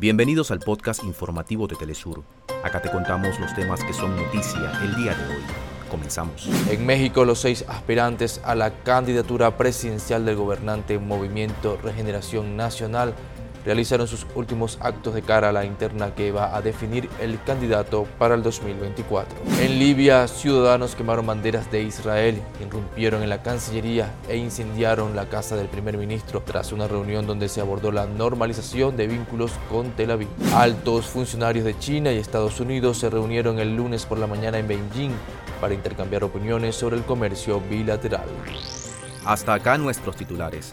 Bienvenidos al podcast informativo de Telesur. Acá te contamos los temas que son noticia el día de hoy. Comenzamos. En México, los seis aspirantes a la candidatura presidencial del gobernante Movimiento Regeneración Nacional realizaron sus últimos actos de cara a la interna que va a definir el candidato para el 2024. En Libia, ciudadanos quemaron banderas de Israel, irrumpieron en la Cancillería e incendiaron la casa del primer ministro tras una reunión donde se abordó la normalización de vínculos con Tel Aviv. Altos funcionarios de China y Estados Unidos se reunieron el lunes por la mañana en Beijing para intercambiar opiniones sobre el comercio bilateral. Hasta acá nuestros titulares.